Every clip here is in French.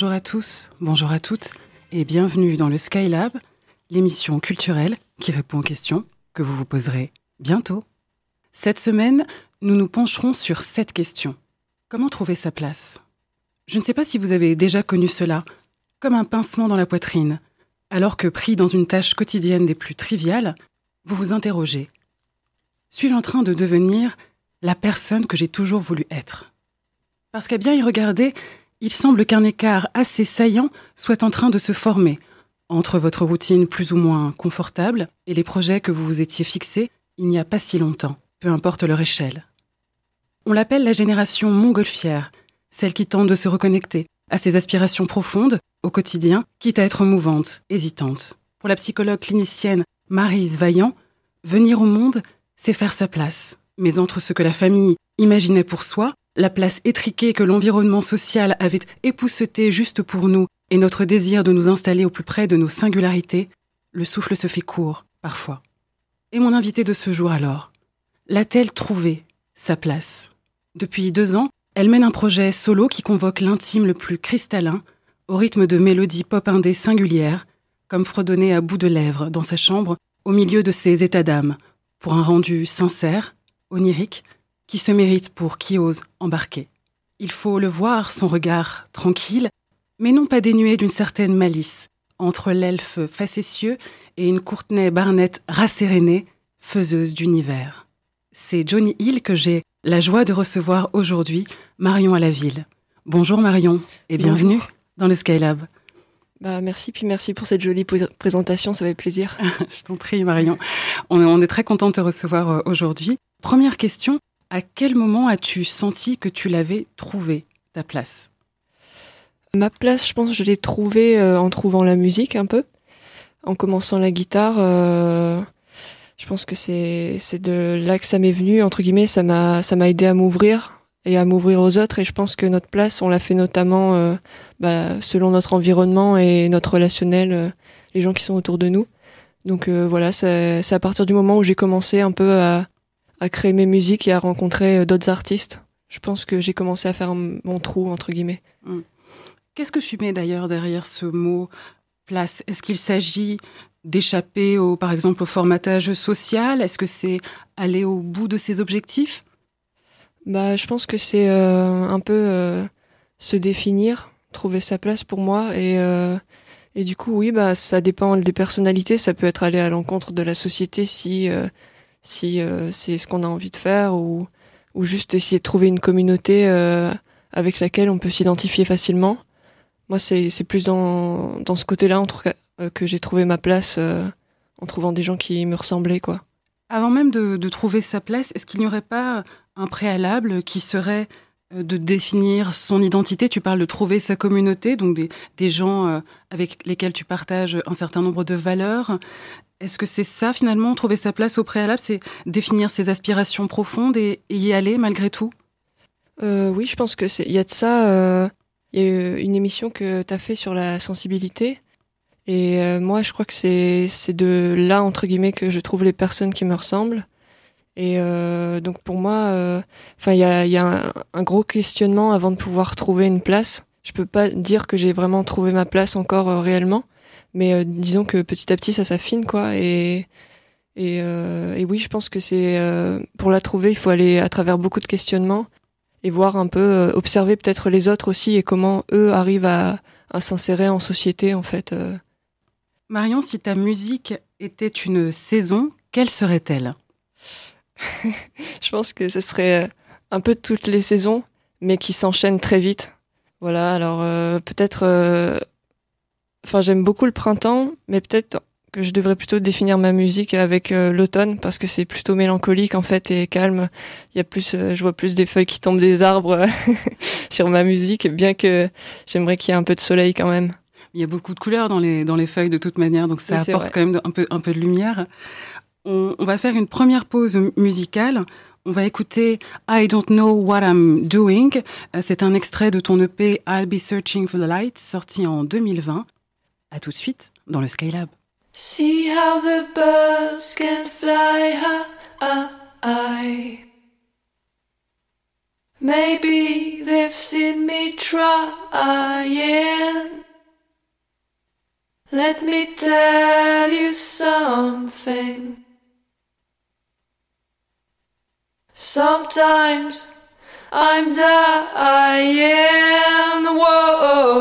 Bonjour à tous, bonjour à toutes et bienvenue dans le Skylab, l'émission culturelle qui répond aux questions que vous vous poserez bientôt. Cette semaine, nous nous pencherons sur cette question. Comment trouver sa place? Je ne sais pas si vous avez déjà connu cela, comme un pincement dans la poitrine, alors que pris dans une tâche quotidienne des plus triviales, vous vous interrogez. Suis-je en train de devenir la personne que j'ai toujours voulu être? Parce qu'à bien y regarder, il semble qu'un écart assez saillant soit en train de se former entre votre routine plus ou moins confortable et les projets que vous vous étiez fixés il n'y a pas si longtemps, peu importe leur échelle. On l'appelle la génération montgolfière, celle qui tente de se reconnecter à ses aspirations profondes au quotidien, quitte à être mouvante, hésitante. Pour la psychologue clinicienne Marise Vaillant, venir au monde, c'est faire sa place. Mais entre ce que la famille imaginait pour soi, la place étriquée que l'environnement social avait époussetée juste pour nous et notre désir de nous installer au plus près de nos singularités, le souffle se fait court, parfois. Et mon invité de ce jour alors L'a-t-elle trouvé, sa place? Depuis deux ans, elle mène un projet solo qui convoque l'intime le plus cristallin, au rythme de mélodies pop indées singulières, comme fredonnées à bout de lèvres dans sa chambre, au milieu de ses états d'âme, pour un rendu sincère, onirique, qui se mérite pour qui ose embarquer. Il faut le voir, son regard tranquille, mais non pas dénué d'une certaine malice, entre l'elfe facétieux et une Courtenay Barnett rassérénée, faiseuse d'univers. C'est Johnny Hill que j'ai la joie de recevoir aujourd'hui, Marion à la ville. Bonjour Marion et bienvenue dans le Skylab. Bah merci, puis merci pour cette jolie présentation, ça fait plaisir. Je t'en prie Marion. On est, très content de te recevoir euh, aujourd'hui. Première question, à quel moment as-tu senti que tu l'avais trouvé, ta place? Ma place, je pense je l'ai trouvée euh, en trouvant la musique un peu en commençant la guitare, euh, je pense que c'est de là que ça m'est venu entre guillemets. Ça m'a aidé à m'ouvrir et à m'ouvrir aux autres. Et je pense que notre place, on l'a fait notamment euh, bah, selon notre environnement et notre relationnel, euh, les gens qui sont autour de nous. Donc voilà, c'est à partir du moment où j'ai commencé un peu à, à créer mes musiques et à rencontrer d'autres artistes. Je pense que j'ai commencé à faire mon trou entre guillemets. Mmh. Qu'est-ce que tu mets d'ailleurs derrière ce mot place Est-ce qu'il s'agit d'échapper au, par exemple, au formatage social? Est-ce que c'est aller au bout de ses objectifs? Bah, je pense que c'est euh, un peu euh, se définir, trouver sa place pour moi et euh, et du coup, oui, bah, ça dépend des personnalités. Ça peut être aller à l'encontre de la société si si c'est ce qu'on a envie de faire ou ou juste essayer de trouver une communauté avec laquelle on peut s'identifier facilement moi, c'est plus dans, dans ce côté-là, en tout cas, euh, que j'ai trouvé ma place euh, en trouvant des gens qui me ressemblaient, quoi. Avant même de, de trouver sa place, est-ce qu'il n'y aurait pas un préalable qui serait euh, de définir son identité? Tu parles de trouver sa communauté, donc des, des gens avec lesquels tu partages un certain nombre de valeurs. Est-ce que c'est ça finalement, trouver sa place au préalable, c'est définir ses aspirations profondes et, y aller malgré tout? Euh, Oui, je pense que c'est. Il y a de ça. Il y a une émission que tu as fait sur la sensibilité. Et euh, moi, je crois que c'est, de là, entre guillemets, que je trouve les personnes qui me ressemblent. Et euh, donc pour moi, euh, il y a, un, un, gros questionnement avant de pouvoir trouver une place. Je peux pas dire que j'ai vraiment trouvé ma place encore euh, réellement, mais disons que petit à petit, ça s'affine, quoi. Et et, et oui, je pense que c'est pour la trouver, il faut aller à travers beaucoup de questionnements et voir un peu, euh, observer peut-être les autres aussi et comment eux arrivent à, à s'insérer en société en fait. Euh. Marion, si ta musique était une saison, quelle serait-elle? Je pense que ce serait euh, un peu toutes les saisons, mais qui s'enchaînent très vite. Voilà, alors peut-être... Enfin, j'aime beaucoup le printemps, mais peut-être que je devrais plutôt définir ma musique avec euh, l'automne parce que c'est plutôt mélancolique en fait et calme. Il y a plus, euh, je vois plus des feuilles qui tombent des arbres sur ma musique, bien que j'aimerais qu'il y ait un peu de soleil quand même. Il y a beaucoup de couleurs dans les dans les feuilles de toute manière, donc ça apporte quand même un peu un peu de lumière. On, on va faire une première pause musicale. On va écouter I Don't Know What I'm Doing. Euh, c'est un extrait de ton EP I'll Be Searching for the Light, sorti en 2020. À tout de suite dans le Skylab. See how the birds can fly high. Maybe they've seen me trying. Let me tell you something. Sometimes I'm dying. Whoa.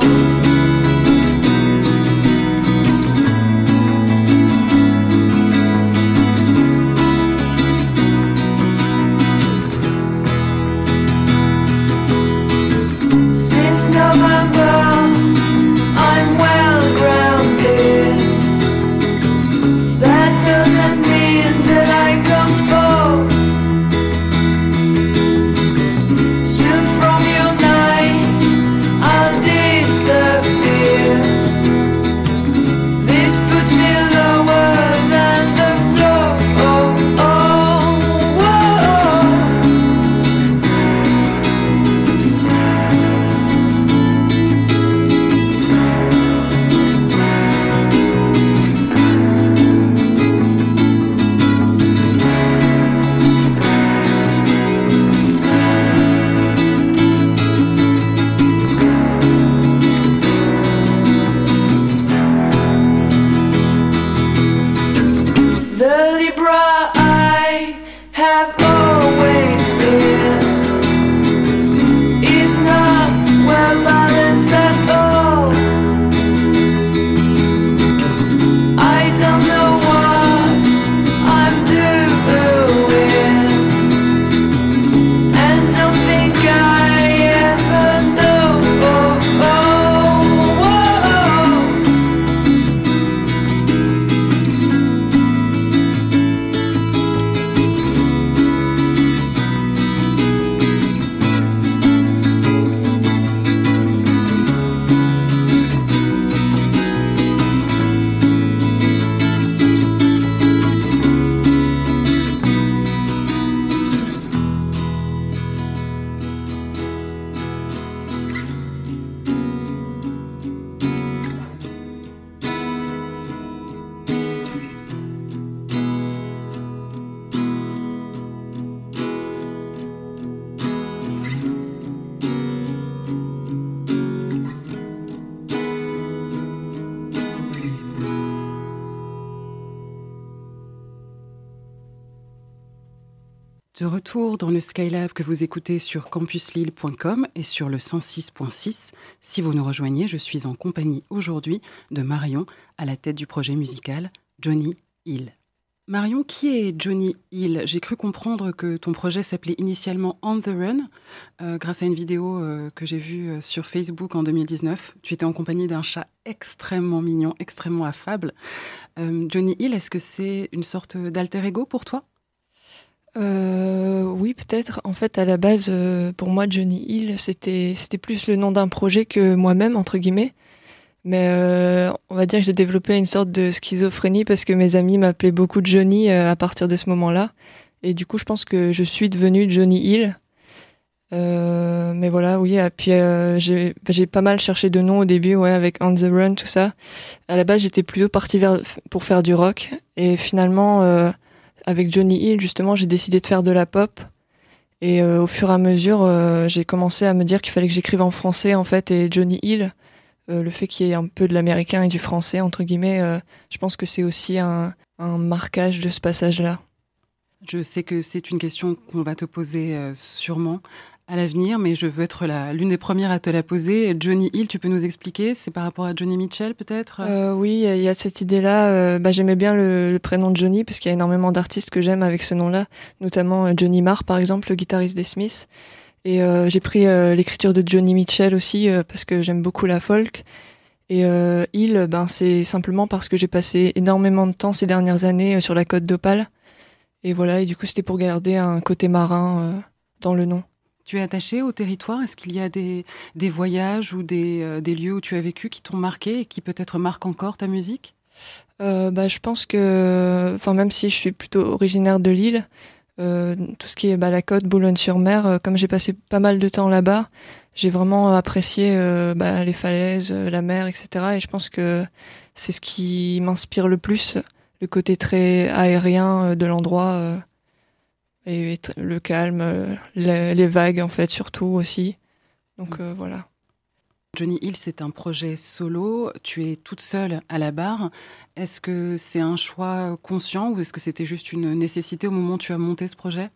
Que vous écoutez sur campuslille.com et sur le 106.6. Si vous nous rejoignez, je suis en compagnie aujourd'hui de Marion à la tête du projet musical Johnny Hill. Marion, qui est Johnny Hill? J'ai cru comprendre que ton projet s'appelait initialement On the Run, euh, grâce à une vidéo euh, que j'ai vue euh, sur Facebook en 2019. Tu étais en compagnie d'un chat extrêmement mignon, extrêmement affable. Johnny Hill, est-ce que c'est une sorte d'alter ego pour toi? Euh, oui, peut-être. En fait, à la base, euh, pour moi, Johnny Hill, c'était c'était plus le nom d'un projet que moi-même, entre guillemets. Mais euh, on va dire que j'ai développé une sorte de schizophrénie parce que mes amis m'appelaient beaucoup Johnny euh, à partir de ce moment-là. Et du coup, je pense que je suis devenue Johnny Hill. Euh, mais voilà, oui. Et puis euh, j'ai j'ai pas mal cherché de noms au début, ouais, avec On the Run, tout ça. À la base, j'étais plutôt partie vers pour faire du rock. Et finalement, euh, avec Johnny Hill, justement, j'ai décidé de faire de la pop. Et euh, au fur et à mesure, euh, j'ai commencé à me dire qu'il fallait que j'écrive en français, en fait. Et Johnny Hill, euh, le fait qu'il y ait un peu de l'américain et du français, entre guillemets, je pense que c'est aussi un, marquage de ce passage-là. Je sais que c'est une question qu'on va te poser sûrement à l'avenir, mais je veux être l'une des premières à te la poser. Johnny Hill, tu peux nous expliquer C'est par rapport à Johnny Mitchell, peut-être? Euh, oui, il y a- cette idée-là. euh, bah, J'aimais bien le, le prénom de Johnny parce qu'il y a énormément d'artistes que j'aime avec ce nom-là, notamment euh, Johnny Marr, par exemple, le guitariste des Smiths. Et euh, j'ai pris euh, l'écriture de Johnny Mitchell aussi euh, parce que j'aime beaucoup la folk. Et Hill, ben, c'est simplement parce que j'ai passé énormément de temps ces dernières années sur la côte d'Opale. Et voilà, et du coup, c'était pour garder un côté marin dans le nom. Tu es attaché au territoire? Est-ce qu'il y a des, des voyages ou des, euh, des lieux où tu as vécu qui t'ont marqué et qui peut-être marquent encore ta musique? Euh, bah, je pense que, enfin, même si je suis plutôt originaire de Lille, euh, tout ce qui est bah, la côte, Boulogne-sur-Mer, euh, comme j'ai passé pas mal de temps là-bas, j'ai vraiment apprécié euh, bah, les falaises, la mer, etc. Et je pense que c'est ce qui m'inspire le plus, le côté très aérien de l'endroit. Et, le calme, euh, les, les vagues en fait surtout aussi. Donc euh, voilà. Johnny Hill, c'est un projet solo. Tu es toute seule à la barre. Est-ce que c'est un choix conscient ou est-ce que c'était juste une nécessité au moment où tu as monté ce projet?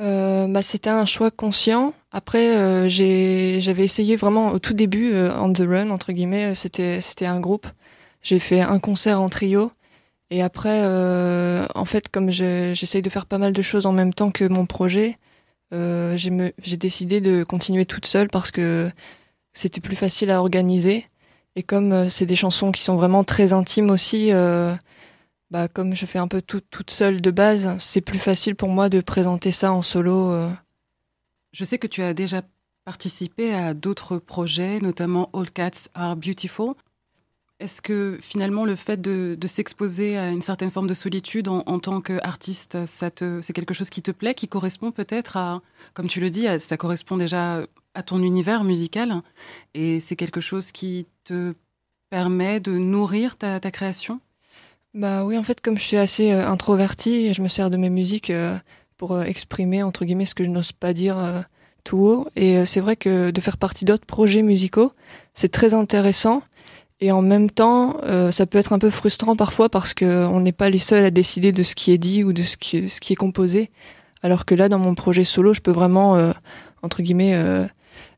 Euh, bah, c'était un choix conscient. Après, euh, j'avais essayé vraiment au tout début, on the run entre guillemets. C'était, c'était un groupe. J'ai fait un concert en trio. Et après, euh, en fait, comme je- j'essaye de faire pas mal de choses en même temps que mon projet, euh, j'ai, décidé de continuer toute seule parce que c'était plus facile à organiser. Et comme euh, c'est des chansons qui sont vraiment très intimes aussi, bah, comme je fais un peu tout, toute seule de base, c'est plus facile pour moi de présenter ça en solo. Je sais que tu as déjà participé à d'autres projets, notamment All Cats Are Beautiful. Est-ce que finalement le fait de, s'exposer à une certaine forme de solitude en, tant qu'artiste, c'est quelque chose qui te plaît, qui correspond peut-être à, comme tu le dis, à- ça correspond déjà à ton univers musical, et c'est quelque chose qui te permet de nourrir ta, création? Bah oui, en fait, comme je suis assez euh, introvertie, je me sers de mes musiques euh, pour euh, exprimer, entre guillemets, ce que je n'ose pas dire tout haut. Et c'est vrai que de faire partie d'autres projets musicaux, c'est très intéressant. Et en même temps, euh, ça peut être un peu frustrant parfois parce que on n'est pas les seuls à décider de ce qui est dit ou de ce qui, est composé. Alors que là, dans mon projet solo, je peux vraiment, euh, entre guillemets, euh,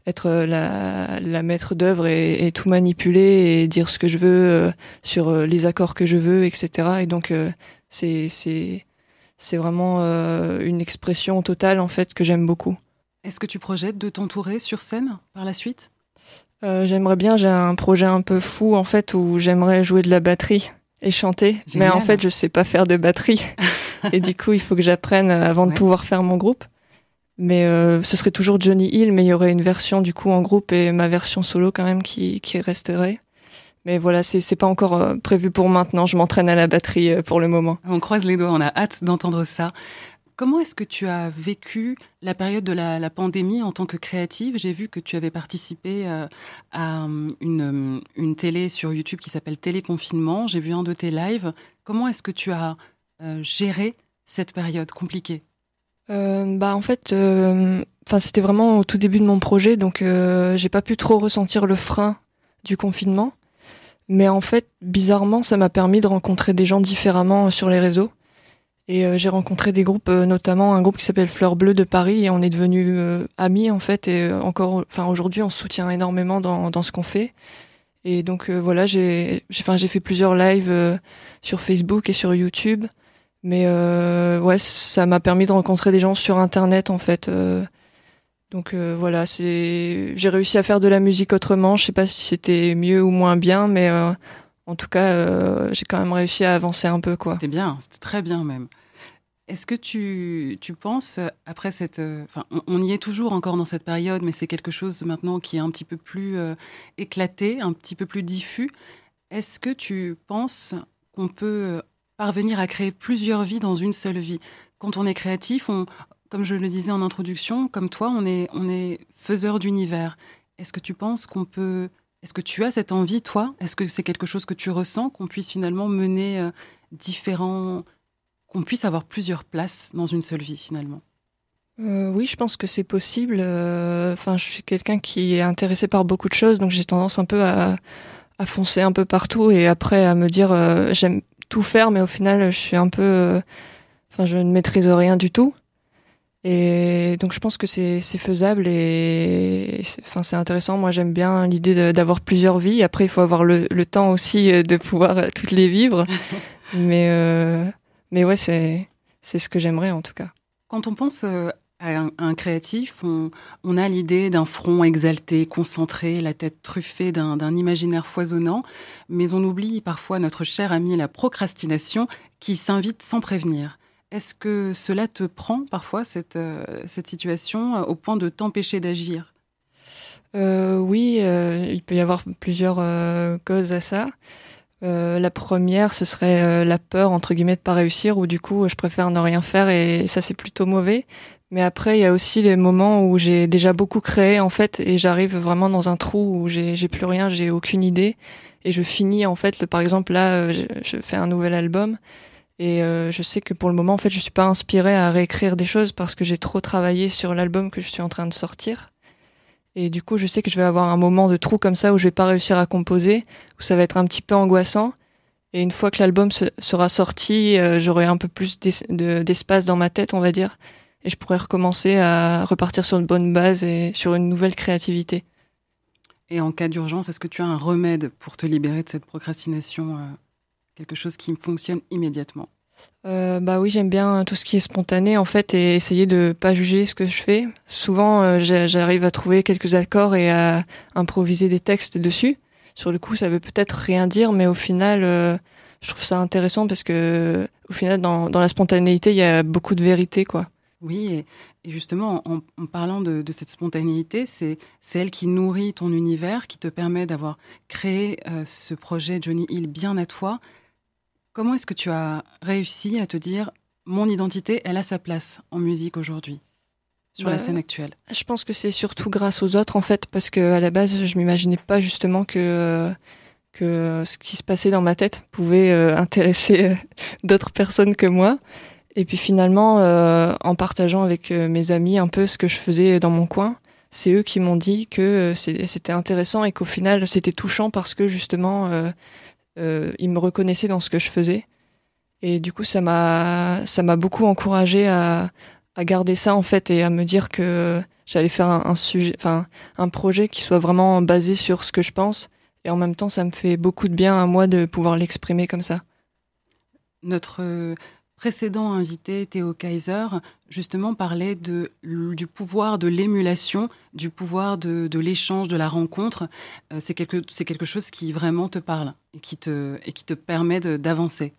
être la, maître d'œuvre et, tout manipuler et dire ce que je veux sur les accords que je veux, etc. Et donc, c'est vraiment une expression totale en fait que j'aime beaucoup. Est-ce que tu projettes de t'entourer sur scène par la suite? Euh, j'aimerais bien, j'ai un projet un peu fou en fait où j'aimerais jouer de la batterie et chanter, mais en fait je sais pas faire de batterie et du coup il faut que j'apprenne avant Ouais. de pouvoir faire mon groupe. Mais euh, ce serait toujours Johnny Hill, mais il y aurait une version du coup en groupe et ma version solo quand même qui, qui resterait. Mais voilà, c'est c'est pas encore euh, prévu pour maintenant. Je m'entraîne à la batterie euh, pour le moment. On croise les doigts, on a hâte d'entendre ça. Comment est-ce que tu as vécu la période de la, pandémie en tant que créative? J'ai vu que tu avais participé euh, à euh, une, euh, une télé sur YouTube qui s'appelle Téléconfinement. J'ai vu un de tes lives. Comment est-ce que tu as géré cette période compliquée? Bah en fait, enfin c'était vraiment au tout début de mon projet, donc j'ai pas pu trop ressentir le frein du confinement. Mais en fait, bizarrement, ça m'a permis de rencontrer des gens différemment sur les réseaux. Et euh, j'ai rencontré des groupes, euh, notamment un groupe qui s'appelle Fleur Bleue de Paris, et on est devenus euh, amis en fait. Et euh, encore, enfin aujourd'hui, on se soutient énormément dans, dans ce qu'on fait. Et donc euh, voilà, j'ai, enfin j'ai fait plusieurs lives euh, sur Facebook et sur YouTube. Mais ouais, ça m'a permis de rencontrer des gens sur Internet en fait. donc voilà, c'est j'ai réussi à faire de la musique autrement. Je sais pas si c'était mieux ou moins bien, mais en tout cas, euh, j'ai quand même réussi à avancer un peu. C'était bien, c'était très bien même. Est-ce que tu, tu penses, après cette... euh, Enfin, on, y est toujours encore dans cette période, mais c'est quelque chose maintenant qui est un petit peu plus euh, éclaté, un petit peu plus diffus. Est-ce que tu penses qu'on peut parvenir à créer plusieurs vies dans une seule vie? Quand on est créatif, on, comme je le disais en introduction, comme toi, on est, on est faiseur d'univers. Est-ce que tu penses qu'on peut... Est-ce que tu as cette envie, toi? Est-ce que c'est quelque chose que tu ressens, qu'on puisse finalement mener euh, différents qu'on puisse avoir plusieurs places dans une seule vie finalement? Euh, oui, je pense que c'est possible. euh, Enfin, je suis quelqu'un qui est intéressé par beaucoup de choses, donc j'ai tendance un peu à, à foncer un peu partout et après à me dire j'aime tout faire, mais au final, je suis un peu, enfin, je ne maîtrise rien du tout. Et donc je pense que c'est faisable et c'est- enfin c'est intéressant. Moi j'aime bien l'idée d'avoir plusieurs vies. Après il faut avoir le, le temps aussi euh, de pouvoir euh, toutes les vivre. mais euh, mais ouais c'est c'est ce que j'aimerais en tout cas. Quand on pense euh, à un, à un créatif, on, on a l'idée d'un front exalté, concentré, la tête truffée d'un d'un imaginaire foisonnant, mais on oublie parfois notre cher ami la procrastination qui s'invite sans prévenir. Est-ce que cela te prend parfois, cette, euh, cette situation, euh, au point de t'empêcher d'agir? Euh, oui, il peut y avoir plusieurs causes à ça. La première, ce serait la peur entre guillemets de pas réussir, où du coup, je préfère ne rien faire et ça c'est plutôt mauvais. Mais après, il y a aussi les moments où j'ai déjà beaucoup créé en fait et j'arrive vraiment dans un trou où j'ai plus rien, j'ai aucune idée et je finis en fait. Par exemple là, je fais un nouvel album Et euh, je sais que pour le moment, en fait, je suis pas inspirée à réécrire des choses parce que j'ai trop travaillé sur l'album que je suis en train de sortir. Et du coup, je sais que je vais avoir un moment de trou comme ça où je vais pas réussir à composer, où ça va être un petit peu angoissant. Et une fois que l'album se- sera sorti, euh, j'aurai un peu plus d'es- de- d'espace dans ma tête, on va dire. Et je pourrais recommencer à repartir sur une bonne base et sur une nouvelle créativité. Et en cas d'urgence, est-ce que tu as un remède pour te libérer de cette procrastination euh, Quelque chose qui fonctionne immédiatement Euh, bah oui, j'aime bien tout ce qui est spontané en fait et essayer de pas juger ce que je fais. Souvent, euh, j'a- j'arrive à trouver quelques accords et à improviser des textes dessus. Sur le coup, ça veut peut-être rien dire, mais au final, euh, je trouve ça intéressant parce que au final, dans, dans la spontanéité, il y a beaucoup de vérité, quoi. Oui, et, et justement, en, en parlant de, de cette spontanéité, c'est c'est elle qui nourrit ton univers, qui te permet d'avoir créé ce projet Johnny Hill bien à toi. Comment est-ce que tu as réussi à te dire, mon identité, elle a sa place en musique aujourd'hui, sur la Bah, scène actuelle? Je pense que c'est surtout grâce aux autres en fait, parce que à la base, je m'imaginais pas justement que que ce qui se passait dans ma tête pouvait euh, intéresser euh, d'autres personnes que moi. Et puis finalement, euh, en partageant avec euh, mes amis un peu ce que je faisais dans mon coin, c'est eux qui m'ont dit que euh, c'était intéressant et qu'au final, c'était touchant parce que justement, euh, euh, ils me reconnaissaient dans ce que je faisais. Et du coup, ça m'a ça m'a beaucoup encouragé à à garder ça en fait et à me dire que j'allais faire un, un sujet, enfin un projet qui soit vraiment basé sur ce que je pense. Et en même temps, ça me fait beaucoup de bien à moi de pouvoir l'exprimer comme ça. Notre euh, précédent invité, Théo Kaiser, justement parlait de, du pouvoir de l'émulation, du pouvoir de, de l'échange, de la rencontre. Euh, c'est quelque, quelque chose qui vraiment te parle et qui te, et qui te permet d'avancer.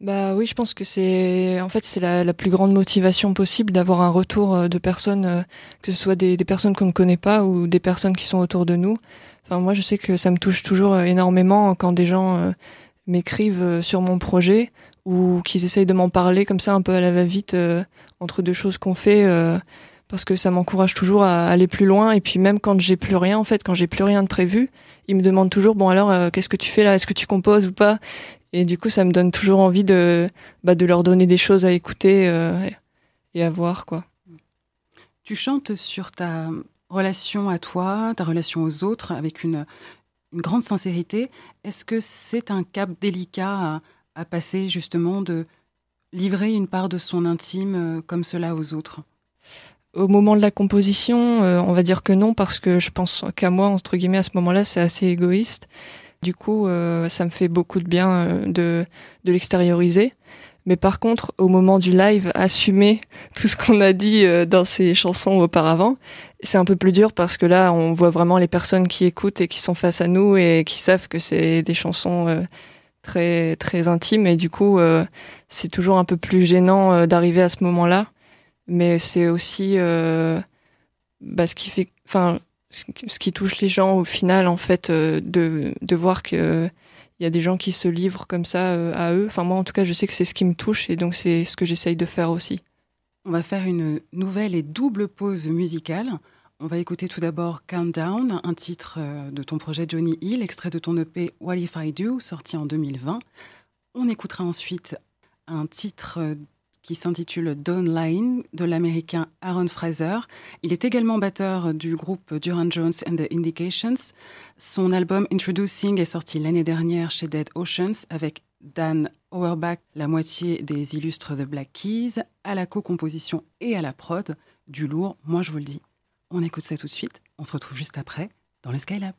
Bah oui, je pense que c'est en fait c'est la, la plus grande motivation possible d'avoir un retour euh, de personnes, euh, que ce soit des, des personnes qu'on ne connaît pas ou des personnes qui sont autour de nous. Enfin moi je sais que ça me touche toujours énormément quand des gens m'écrivent sur mon projet ou qu'ils essayent de m'en parler comme ça un peu à la va-vite euh, entre deux choses qu'on fait. euh, parce que ça m'encourage toujours à aller plus loin et puis même quand j'ai plus rien en fait quand j'ai plus rien de prévu ils me demandent toujours bon alors euh, qu'est-ce que tu fais là? Est-ce que tu composes ou pas? Et du coup, ça me donne toujours envie de, bah, de leur donner des choses à écouter euh, et à voir, quoi. Tu chantes sur ta relation à toi, ta relation aux autres, avec une, une grande sincérité. Est-ce que c'est un cap délicat à, à passer, justement, de livrer une part de son intime euh, comme cela aux autres Au moment de la composition, euh, on va dire que non, parce que je pense qu'à moi, entre guillemets, à ce moment-là, c'est assez égoïste. Du coup, euh, ça me fait beaucoup de bien de, de l'extérioriser. Mais par contre, au moment du live, assumer tout ce qu'on a dit dans ces chansons auparavant, c'est un peu plus dur parce que là, on voit vraiment les personnes qui écoutent et qui sont face à nous et qui savent que c'est des chansons très très intimes et du coup, euh, c'est toujours un peu plus gênant euh, d'arriver à ce moment-là. Mais c'est aussi euh, bah, ce qui fait, enfin, ce qui- ce qui touche les gens au final, en fait, euh, de, de voir que il y a des gens qui se livrent comme ça euh, à eux. Enfin, moi, en tout cas, je sais que c'est ce qui me touche et donc c'est ce que j'essaye de faire aussi. On va faire une nouvelle et double pause musicale. On va écouter tout d'abord Countdown, un titre euh, de ton projet Johnny Hill, extrait de ton EP What If I Do, sorti en 2020. On écoutera ensuite un titre euh, qui s'intitule Dawn Line de l'américain Aaron Fraser. Il est également batteur du groupe Duran Jones and the Indications. Son album Introducing est sorti l'année dernière chez Dead Oceans avec Dan Auerbach, la moitié des illustres de Black Keys, à la co-composition et à la prod. Du lourd, moi je vous le dis. On écoute ça tout de suite. On se retrouve juste après dans le Skylab.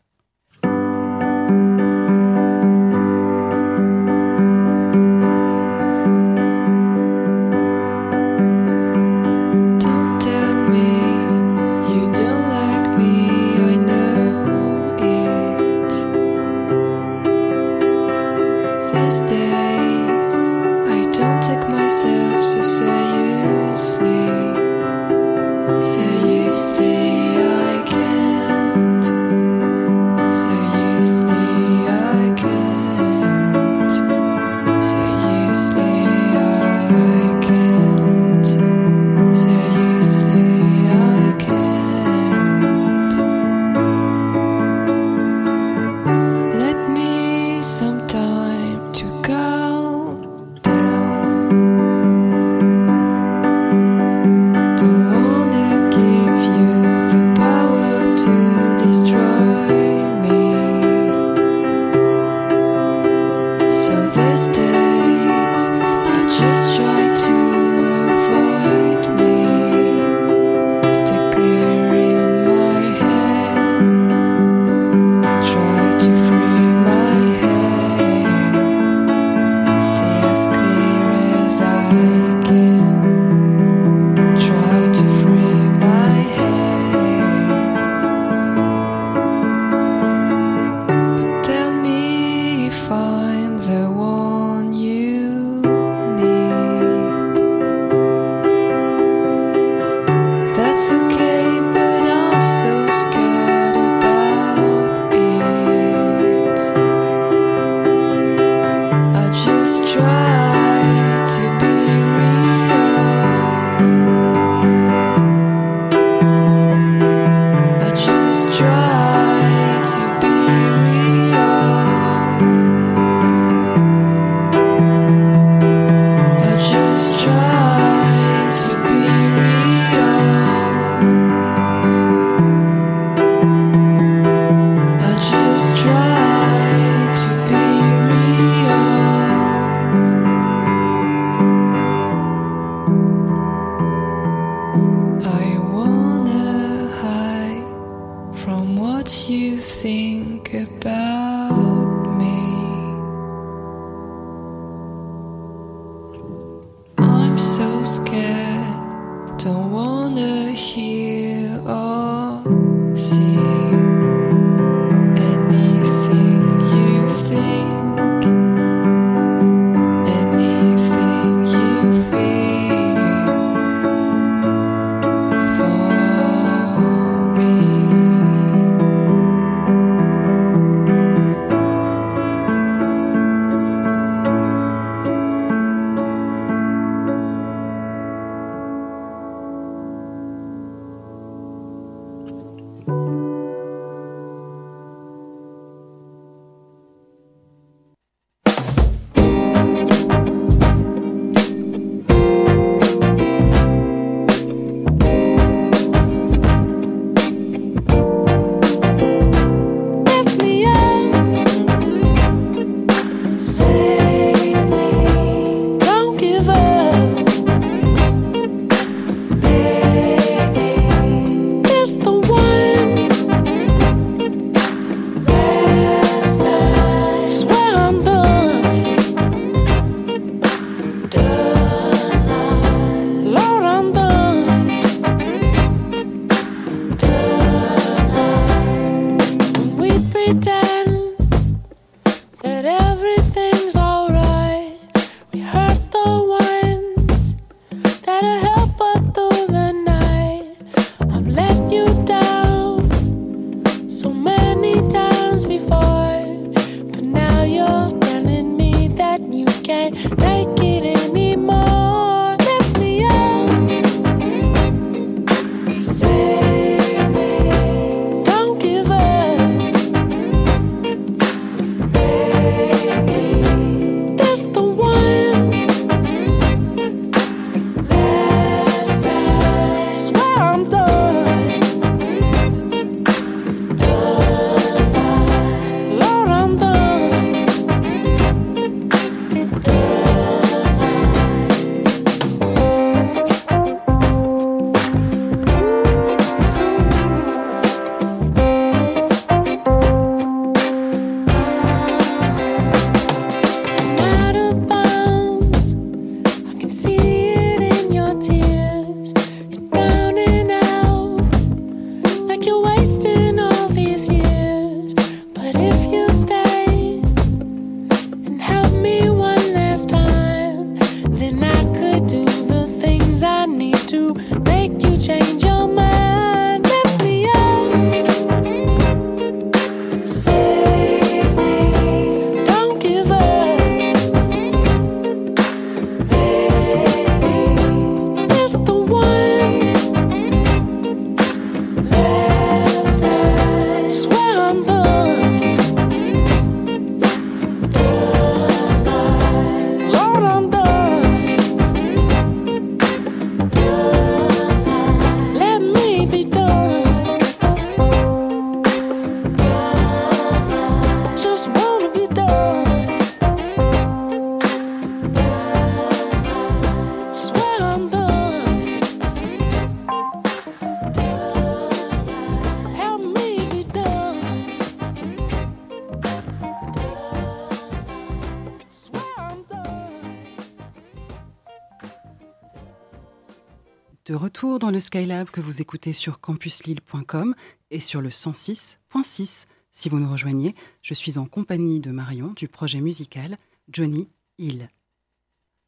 dans le Skylab que vous écoutez sur campuslille.com et sur le 106.6. Si vous nous rejoignez, je suis en compagnie de Marion du projet musical Johnny Hill.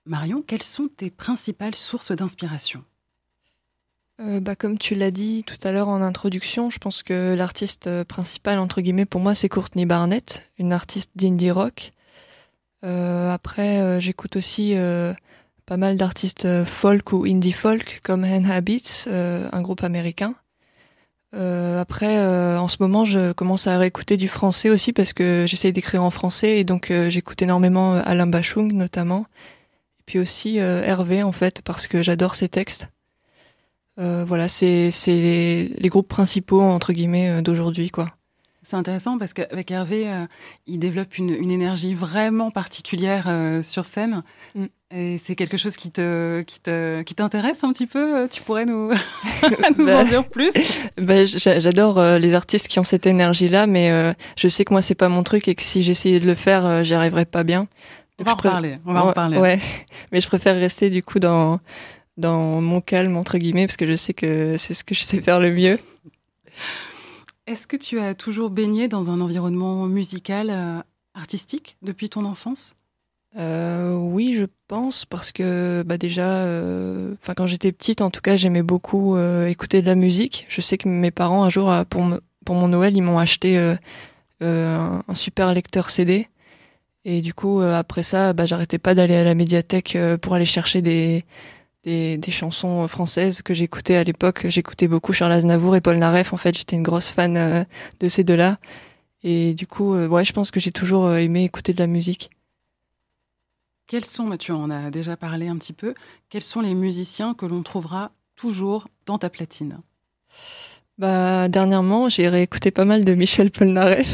Marion, quelles sont tes principales sources d'inspiration? Euh, bah, comme tu l'as dit tout à l'heure en introduction, je pense que l'artiste euh, principal, entre guillemets, pour moi, c'est Courtney Barnett, une artiste d'indie rock. Euh, après, j'écoute aussi pas mal d'artistes folk ou indie folk, comme Hen Habits, euh, un groupe américain. Euh, après, euh, en ce moment, je commence à réécouter du français aussi parce que j'essaye d'écrire en français et donc euh, j'écoute énormément euh, Alain Bachung notamment. Et puis aussi euh, Hervé en fait parce que j'adore ses textes. Euh, voilà, c'est les, les groupes principaux entre guillemets euh, d'aujourd'hui quoi. C'est intéressant parce qu'avec Hervé, euh, il développe une, une énergie vraiment particulière euh, sur scène. Mm. Et c'est quelque chose qui te, qui te, qui t'intéresse un petit peu. euh, Tu pourrais nous, nous Bah. en dire plus? j'a- j'adore euh, les artistes qui ont cette énergie-là, mais je sais que moi c'est pas mon truc et que si j'essayais de le faire, j'y arriverais pas bien. On va en pré- reparler. On va en reparler. Ouais, mais je préfère rester du coup dans dans mon calme entre guillemets parce que je sais que c'est ce que je sais faire le mieux. Est-ce que tu as toujours baigné dans un environnement musical, euh, artistique depuis ton enfance? Euh, oui, je pense parce que bah déjà, euh, enfin quand j'étais petite, en tout cas, j'aimais beaucoup écouter de la musique. Je sais que mes parents un jour pour mon Noël, ils m'ont acheté un, super lecteur CD. Et du coup, après ça, bah, j'arrêtais pas d'aller à la médiathèque pour aller chercher des, des, des chansons françaises que j'écoutais à l'époque. J'écoutais beaucoup Charles Aznavour et Paul Naref. En fait, j'étais une grosse fan euh, de ces deux-là. Et du coup, euh, ouais, je pense que j'ai toujours euh, aimé écouter de la musique. Quels sont, tu en as déjà parlé un petit peu, quels sont les musiciens que l'on trouvera toujours dans ta platine? Bah, dernièrement, j'ai réécouté pas mal de Michel Polnareff.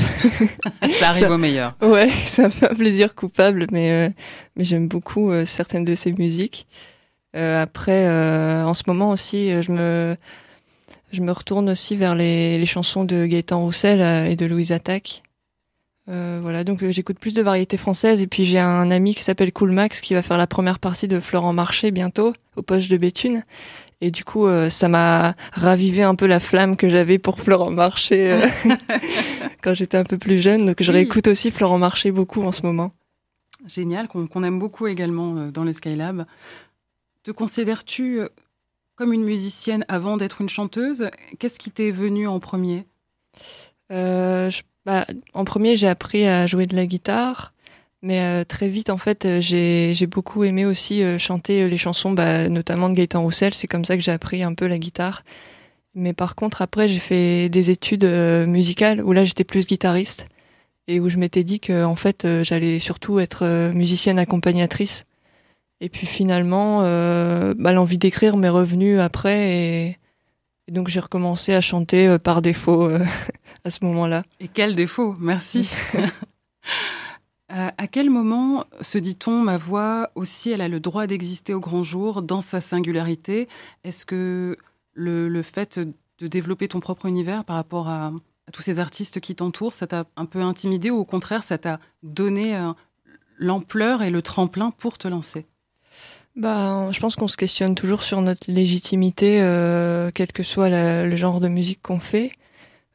Ça arrive Ça- au meilleur. ouais, ça me fait un plaisir coupable, mais, euh, mais j'aime beaucoup euh, certaines de ses musiques. Euh, après, euh, en ce moment aussi, euh, je me, je me retourne aussi vers les, les chansons de Gaëtan Roussel et de Louise Attaque. Euh, voilà, donc euh, j'écoute plus de variétés françaises et puis j'ai un ami qui s'appelle Cool Max qui va faire la première partie de Florent Marché bientôt au poche de Béthune. Et du coup, euh, ça m'a ravivé un peu la flamme que j'avais pour Florent Marché euh, quand j'étais un peu plus jeune. Donc je Oui. réécoute aussi Florent Marché beaucoup en ce moment. Génial, qu'on qu'on aime beaucoup également dans le Skylab. Te considères-tu euh, comme une musicienne avant d'être une chanteuse? Qu'est-ce qui t'est venu en premier? Euh, bah, en premier, j'ai appris à jouer de la guitare, mais euh, très vite, en fait, j'ai beaucoup aimé aussi chanter les chansons, bah, notamment de Gaëtan Roussel. C'est comme ça que j'ai appris un peu la guitare. Mais par contre, après, j'ai fait des études musicales où là, j'étais plus guitariste et où je m'étais dit que, en fait, j'allais surtout être musicienne accompagnatrice. Et puis finalement, euh, bah, l'envie d'écrire m'est revenue après et, et donc j'ai recommencé à chanter euh, par défaut euh, à ce moment-là. Et quel défaut Merci. À quel moment se dit-on ma voix aussi, elle a le droit d'exister au grand jour dans sa singularité? Est-ce que le, le fait de développer ton propre univers par rapport à, à tous ces artistes qui t'entourent, ça t'a un peu intimidé ou au contraire, ça t'a donné l'ampleur et le tremplin pour te lancer? Bah, je pense qu'on se questionne toujours sur notre légitimité, euh, quel que soit le genre de musique qu'on fait.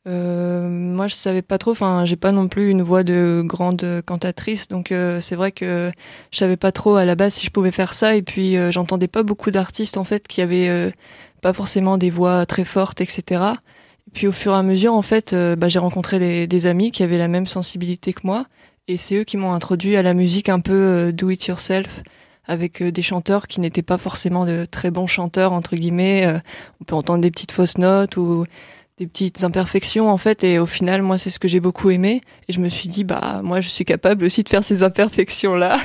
Euh, moi, je savais pas trop. Enfin, j'ai pas non plus une voix de grande cantatrice, donc euh, c'est vrai que je savais pas trop à la base si je pouvais faire ça. Et puis, euh, j'entendais pas beaucoup d'artistes en fait qui avaient euh, pas forcément des voix très fortes, etc. Et puis, au fur et à mesure, en fait, euh, bah, j'ai rencontré des, des amis qui avaient la même sensibilité que moi, et c'est eux qui m'ont introduit à la musique un peu do it yourself avec euh, des chanteurs qui n'étaient pas forcément de très bons chanteurs entre guillemets. Euh, on peut entendre des petites fausses notes ou des petites imperfections en fait et au final moi c'est ce que j'ai beaucoup aimé et je me suis dit bah moi je suis capable aussi de faire ces imperfections là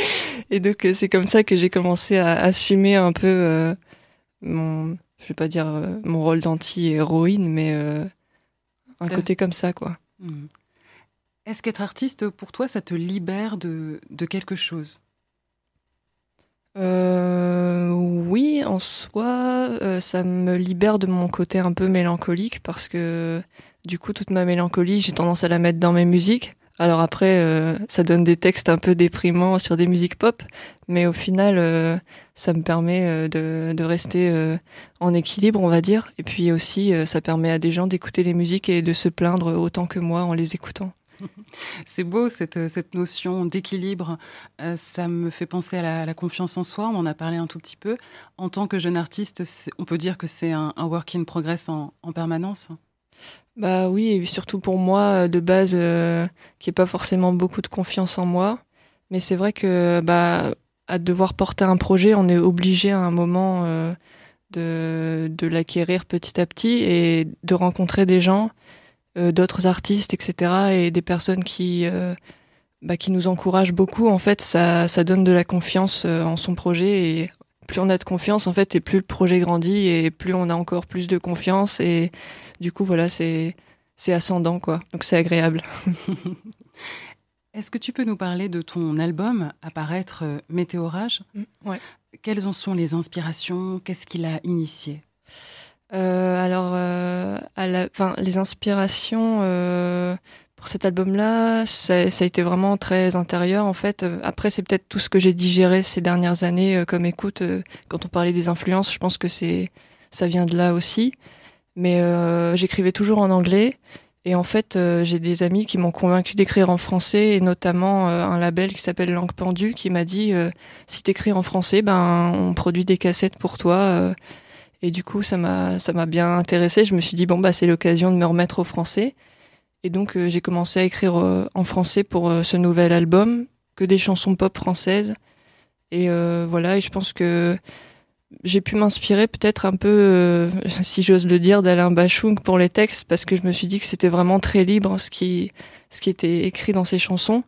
et donc euh, c'est comme ça que j'ai commencé à assumer un peu euh, mon je vais pas dire euh, mon rôle d'anti-héroïne mais euh, un côté comme ça quoi. Hmm. Est-ce qu'être artiste, pour toi, ça te libère de, de quelque chose? Euh, oui, en soi, euh, ça me libère de mon côté un peu mélancolique parce que du coup, toute ma mélancolie, j'ai tendance à la mettre dans mes musiques. Alors après, euh, ça donne des textes un peu déprimants sur des musiques pop, mais au final, euh, ça me permet de, rester en équilibre, on va dire. Et puis aussi, ça permet à des gens d'écouter les musiques et de se plaindre autant que moi en les écoutant. C'est beau cette, cette notion d'équilibre. Euh, ça me fait penser à la, confiance en soi. On en a parlé un tout petit peu. En tant que jeune artiste, on peut dire que c'est un, un work in progress en, en permanence? Bah oui, et surtout pour moi, euh, de base, euh, qui n'ai pas forcément beaucoup de confiance en moi. Mais c'est vrai que bah, à devoir porter un projet, on est obligé à un moment euh, de, de l'acquérir petit à petit et de rencontrer des gens, euh, d'autres artistes, etc. et des personnes qui, euh, bah, qui nous encouragent beaucoup. En fait, ça, ça donne de la confiance euh, en son projet et plus on a de confiance, en fait, et plus le projet grandit et plus on a encore plus de confiance et du coup, voilà, c'est c'est ascendant, quoi. Donc c'est agréable. Est-ce que tu peux nous parler de ton album Apparaître euh, Météorage? Ouais. Quelles en sont les inspirations? Qu'est-ce qu'il a initié? Euh, alors, euh, à la, les inspirations euh, pour cet album-là, ça, ça a été vraiment très intérieur, en fait. Euh, Après, c'est peut-être tout ce que j'ai digéré ces dernières années euh, comme écoute. euh, quand on parlait des influences, je pense que c'est ça vient de là aussi. Mais euh, j'écrivais toujours en anglais. Et en fait, euh, j'ai des amis qui m'ont convaincu d'écrire en français, et notamment euh, un label qui s'appelle Langue Pendue, qui m'a dit euh, si t'écris en français, ben on produit des cassettes pour toi. Et du coup, ça m'a ça m'a bien intéressé. Je me suis dit bon bah c'est l'occasion de me remettre au français. Et donc euh, j'ai commencé à écrire euh, en français pour euh, ce nouvel album, que des chansons pop françaises. Et voilà, et je pense que j'ai pu m'inspirer peut-être un peu, si j'ose le dire, d'Alain Bachung pour les textes, parce que je me suis dit que c'était vraiment très libre ce qui, ce qui était écrit dans ces chansons,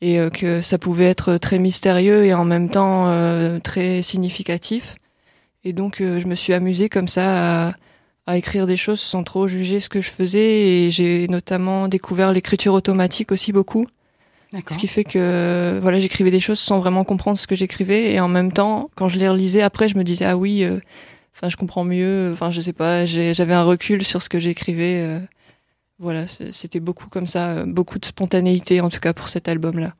et que ça pouvait être très mystérieux et en même temps très significatif. Et donc euh, je me suis amusée comme ça à, à écrire des choses sans trop juger ce que je faisais, et j'ai notamment découvert l'écriture automatique aussi beaucoup. Ce qui fait que voilà, j'écrivais des choses sans vraiment comprendre ce que j'écrivais et en même temps, quand je les relisais après, je me disais ah oui, euh, enfin je comprends mieux. Enfin je sais pas, j'avais un recul sur ce que j'écrivais. euh, voilà, c'était beaucoup comme ça, beaucoup de spontanéité en tout cas pour cet album-là.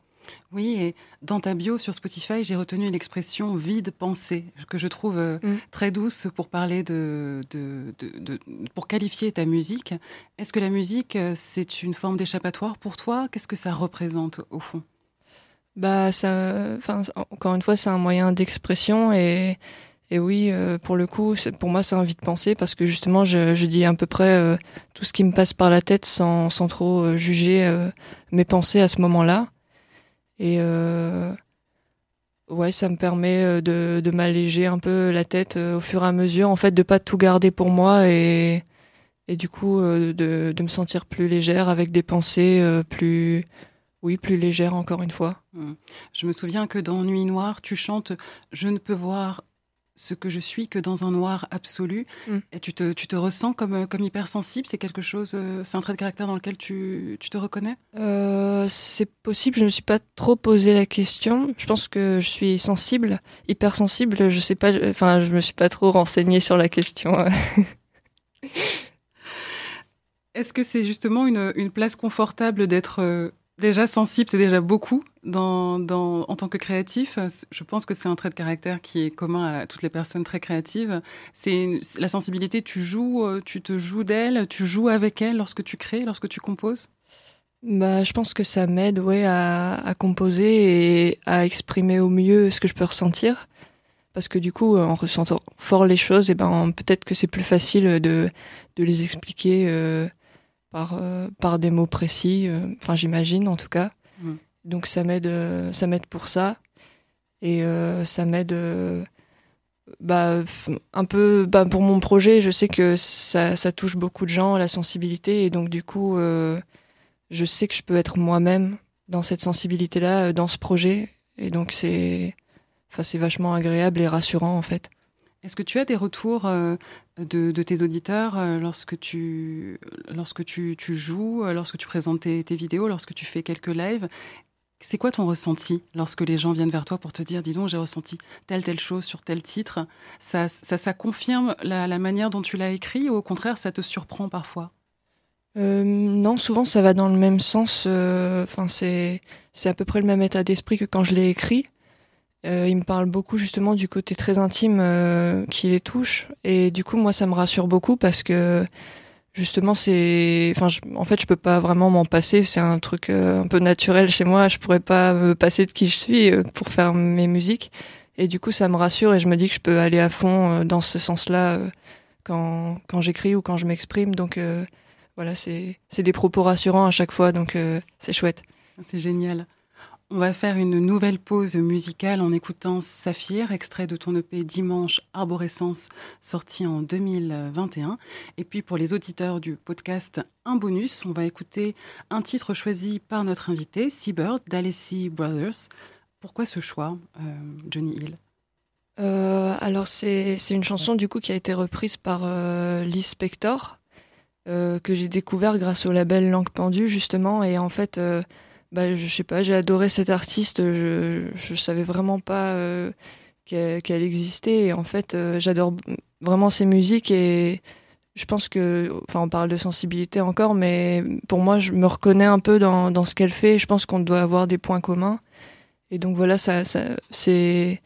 Oui, et dans ta bio sur Spotify, j'ai retenu l'expression vide pensée, que je trouve euh, Mm. très douce pour parler de, de, de- de- pour qualifier ta musique. Est-ce que la musique, euh, c'est une forme d'échappatoire pour toi? Qu'est-ce que ça représente au fond? Bah ça, enfin encore une fois, c'est un moyen d'expression et et oui, euh, pour le coup, pour moi, c'est un vide pensée parce que justement, je, je dis à peu près euh, tout ce qui me passe par la tête sans, sans trop juger mes pensées à ce moment-là. Et euh, ouais, ça me permet euh, de, de m'alléger un peu la tête euh, au fur et à mesure, en fait, de pas tout garder pour moi et, et du coup, de, de me sentir plus légère avec des pensées plus, oui, plus légères encore une fois. Je me souviens que dans Nuit Noire, tu chantes Je ne peux voir ce que je suis que dans un noir absolu. Mm. Et tu te, tu te ressens comme, euh, comme hypersensible? C'est quelque chose, euh, c'est un trait de caractère dans lequel tu, tu te reconnais? Euh, c'est possible, je ne me suis pas trop posé la question. Je pense que je suis sensible, hypersensible, je sais pas, enfin, je me suis pas trop renseignée sur la question. Est-ce que c'est justement une, une place confortable d'être déjà sensible C'est déjà beaucoup dans, dans, en tant que créatif. Je pense que c'est un trait de caractère qui est commun à toutes les personnes très créatives. C'est la sensibilité, tu joues, euh, tu te joues d'elle, tu joues avec elle lorsque tu crées, lorsque tu composes? Bah, je pense que ça m'aide, ouais, à, à composer et à exprimer au mieux ce que je peux ressentir. Parce que du coup, en ressentant fort les choses, et ben, peut-être que c'est plus facile de, de les expliquer euh, par, euh, par des mots précis. euh, Enfin, j'imagine, en tout cas. Mm. Donc, ça m'aide, euh, ça m'aide pour ça. Et ça m'aide, bah, un peu, bah, pour mon projet, je sais que ça, ça touche beaucoup de gens, la sensibilité. Et donc, du coup, je sais que je peux être moi-même dans cette sensibilité-là, dans ce projet. Et donc, c'est, enfin, c'est vachement agréable et rassurant, en fait. Est-ce que tu as des retours euh, de, tes auditeurs euh, lorsque tu, lorsque tu, joues, euh, lorsque tu présentes tes, vidéos, lorsque tu fais quelques lives C'est quoi ton ressenti lorsque les gens viennent vers toi pour te dire, dis donc, j'ai ressenti telle, telle chose sur tel titre? Ça, ça, ça confirme la, manière dont tu l'as écrit ou au contraire, ça te surprend parfois? Euh, non, souvent, ça va dans le même sens. Enfin, c'est à peu près le même état d'esprit que quand je l'ai écrit. Euh, il me parle beaucoup justement du côté très intime euh, qui les touche. Et du coup, moi, ça me rassure beaucoup parce que justement, c'est, enfin, je- en fait, je peux pas vraiment m'en passer. C'est un truc euh, un peu naturel chez moi. Je pourrais pas me passer de qui je suis euh, pour faire mes musiques. Et du coup, ça me rassure et je me dis que je peux aller à fond euh, dans ce sens-là euh, quand, quand j'écris ou quand je m'exprime. Donc voilà, c'est des propos rassurants à chaque fois. Donc c'est chouette. C'est génial. On va faire une nouvelle pause musicale en écoutant Saphir, extrait de ton EP Dimanche Arborescence, sorti en 2021. Et puis pour les auditeurs du podcast, un bonus, on va écouter un titre choisi par notre invité, Seabird, d'Alessi Brothers. Pourquoi ce choix, euh, Johnny Hill? Euh, alors c'est une chanson du coup qui a été reprise par euh, Lee Spector euh, que j'ai découvert grâce au label Langue Pendue justement et en fait bah, je sais pas j'ai adoré cette artiste je je savais vraiment pas euh, qu'elle existait et en fait euh, j'adore vraiment ses musiques et je pense que enfin on parle de sensibilité encore mais pour moi je me reconnais un peu dans dans ce qu'elle fait et je pense qu'on doit avoir des points communs et donc voilà ça, ces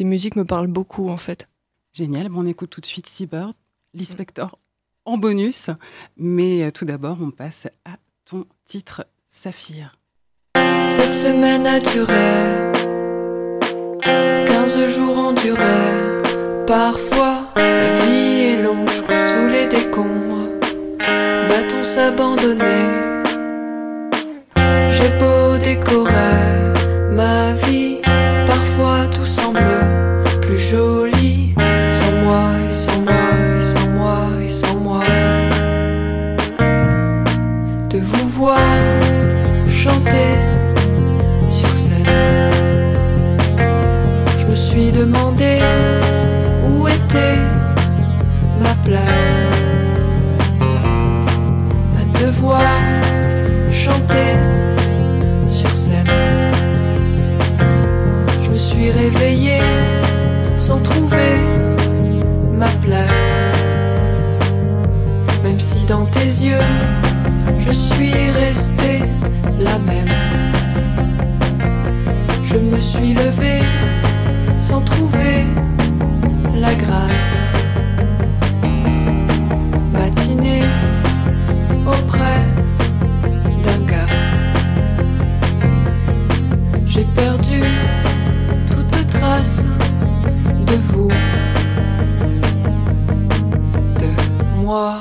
musiques me parlent beaucoup en fait. Génial. Bon, on écoute tout de suite Seabird, Lee Spector en bonus. Mais euh, tout d'abord, on passe à ton titre Saphir. Cette semaine a duré 15 jours ont duré. Parfois, la vie est longue, sous les décombres. Va-t-on s'abandonner? J'ai beau décorer ma vie, parfois tout semble plus joli. Sans moi et sans moi et sans moi et sans moi. De vous voir chanter sur scène. Je me suis réveillé sans trouver ma place. Même si dans tes yeux, je suis restée la même. Je me suis levée sans trouver la grâce. Matinée auprès de vous, de moi.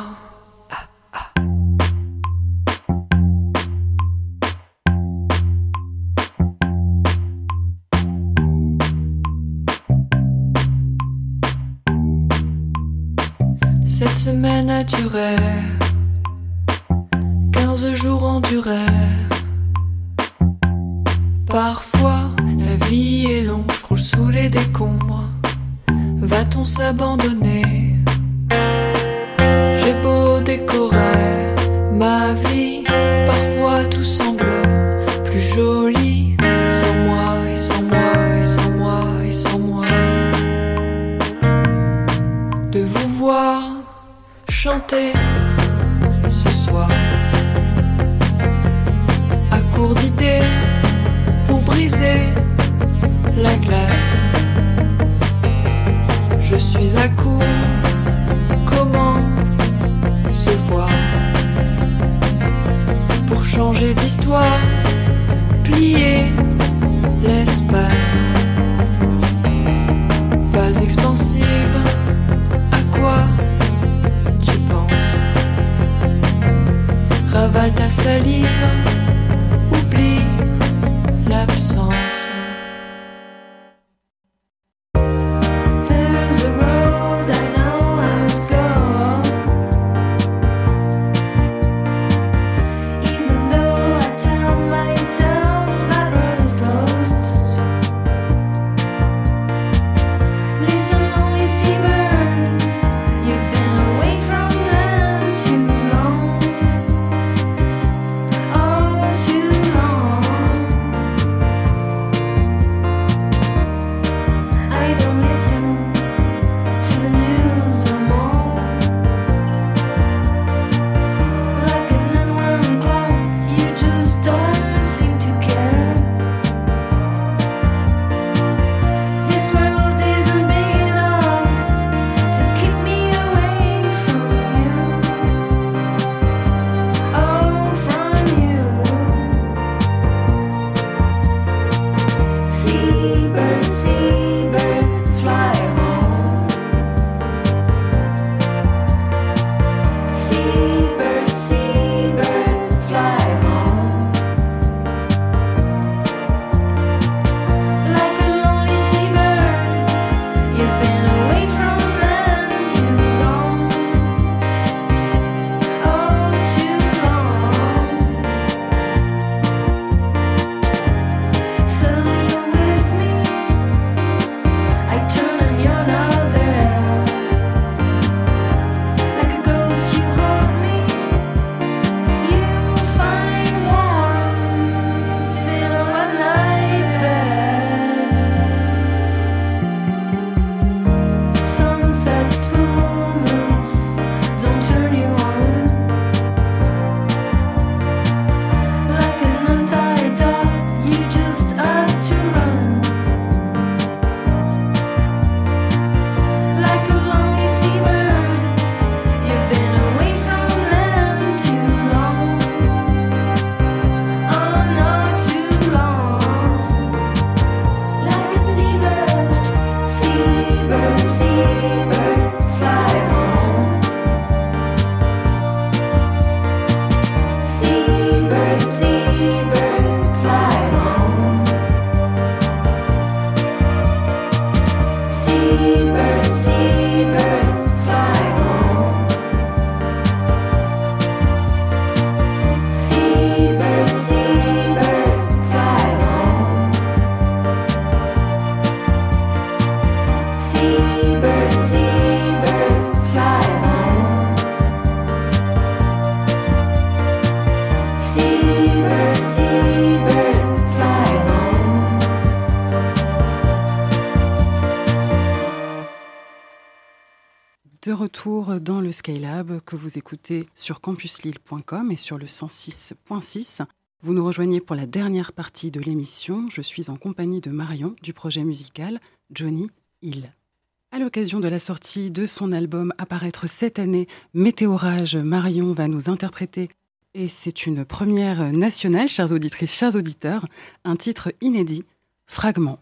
Dans le Skylab que vous écoutez sur campuslille.com et sur le 106.6. Vous nous rejoignez pour la dernière partie de l'émission. Je suis en compagnie de Marion du projet musical Johnny Hill. À l'occasion de la sortie de son album apparaître cette année, Météorage, Marion va nous interpréter, et c'est une première nationale, chères auditrices, chers auditeurs, un titre inédit, Fragment.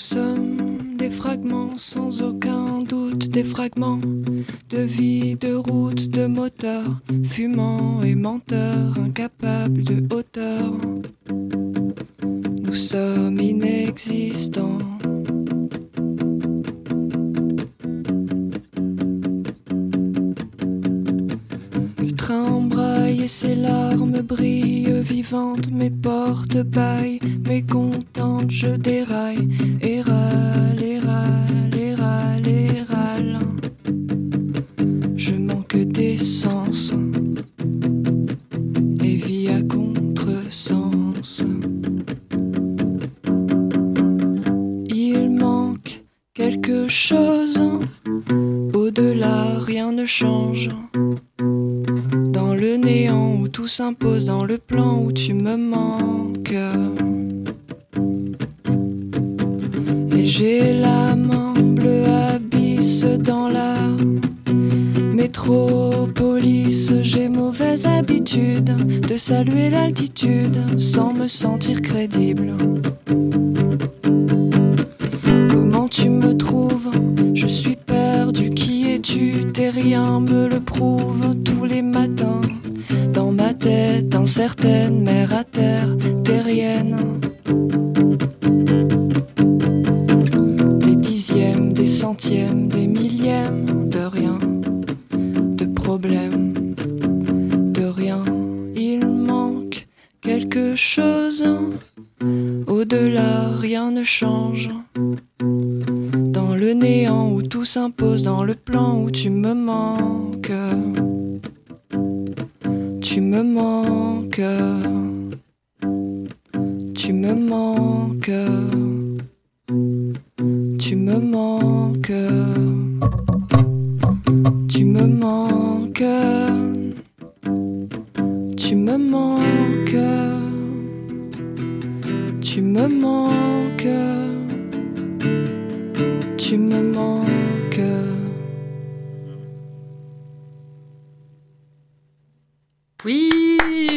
Sommes des fragments sans aucun doute, des fragments de vie, de route, de moteur, fumant et menteur, incapables de hauteur. Nous sommes inexistants. Ses larmes brillent vivantes, mes portes baillent, mécontente, je déraille, et râle, et râle, néant des millièmes, de rien, de problème, de rien. Il manque quelque chose. Au-delà, rien ne change. Dans le néant où tout s'impose, dans le plan où tu me manques. Tu me manques. Tu me manques. Tu me manques. Tu me manques. Tu me manques. Tu me manques. Tu me manques. Oui,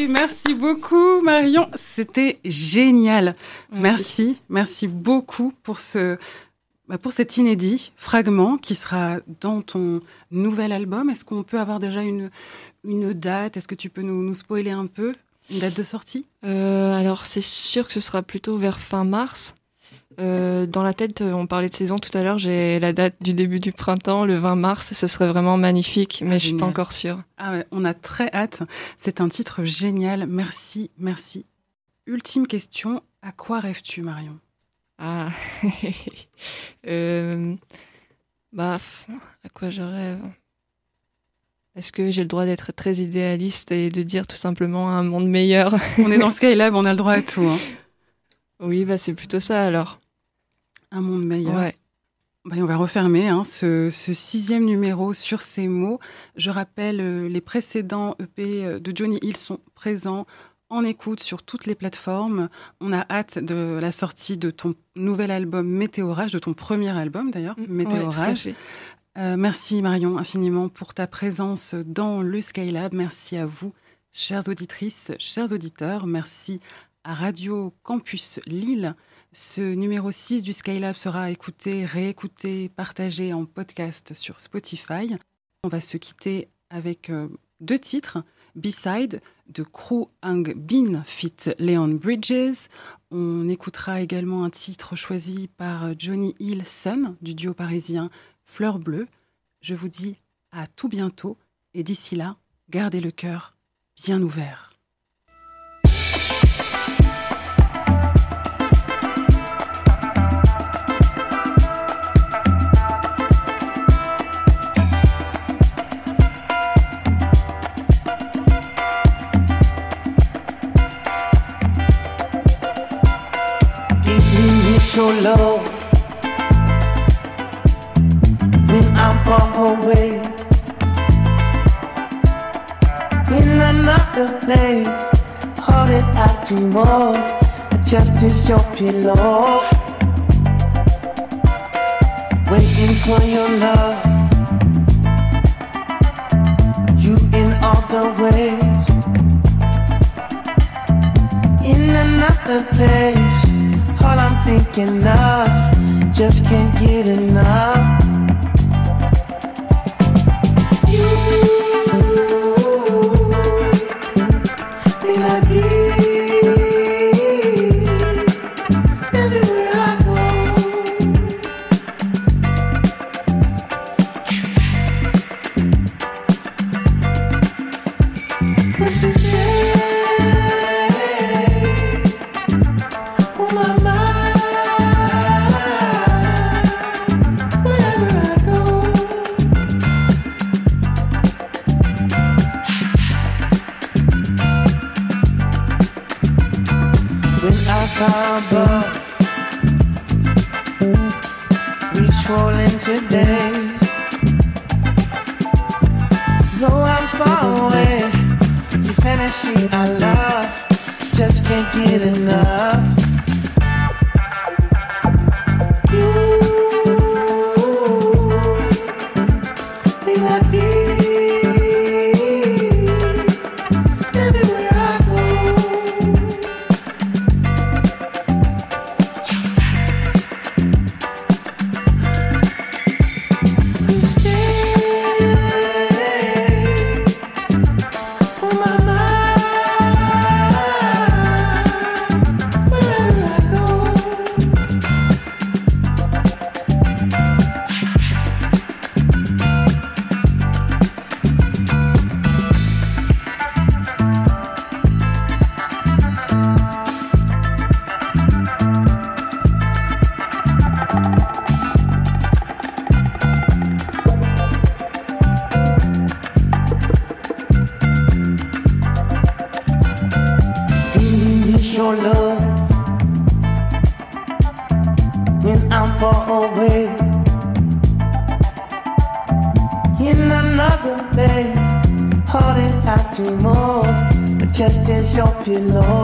merci beaucoup Marion, c'était génial. Merci, merci beaucoup pour ce pour cet inédit fragment qui sera dans ton nouvel album. Est-ce qu'on peut avoir déjà une une date? Est-ce que tu peux nous, nous spoiler un peu? Une date de sortie? Euh, alors c'est sûr que ce sera plutôt vers fin mars. Euh, dans la tête, on parlait de saison tout à l'heure, j'ai la date du début du printemps, le 20 mars, ce serait vraiment magnifique, mais je suis pas encore sûre. Ah ouais, on a très hâte. C'est un titre génial. Merci, merci. Ultime question, à quoi rêves-tu Marion? Ah, Euh, bah, à quoi je rêve? Est-ce que j'ai le droit d'être très idéaliste et de dire tout simplement un monde meilleur? On est dans le Skylab, on a le droit à tout. hein. Oui, bah c'est plutôt ça alors. Un monde meilleur. Ouais. Bah, on va refermer hein, ce, ce sixième numéro sur ces mots. Je rappelle, euh, les précédents EP euh, de Johnny Hill sont présents en écoute sur toutes les plateformes. On a hâte de la sortie de ton nouvel album Météorage, de ton premier album d'ailleurs, à Météorage. Euh, merci Marion infiniment pour ta présence dans le Skylab. Merci à vous, chères auditrices, chers auditeurs. Merci à Radio Campus Lille. Ce numéro 6 du Skylab sera écouté, réécouté, partagé en podcast sur Spotify. On va se quitter avec euh, deux titres. B-side de Crew Hang Bin fit Leon Bridges. On écoutera également un titre choisi par Johnny Hill Sun du duo parisien Fleur Bleue. Je vous dis à tout bientôt et d'ici là, gardez le cœur bien ouvert. Your love when I'm far away in another place. Hold it I to of just as your pillow, waiting for your love. You in all the ways in another place. All I'm thinking of, just can't get enough. your pillow.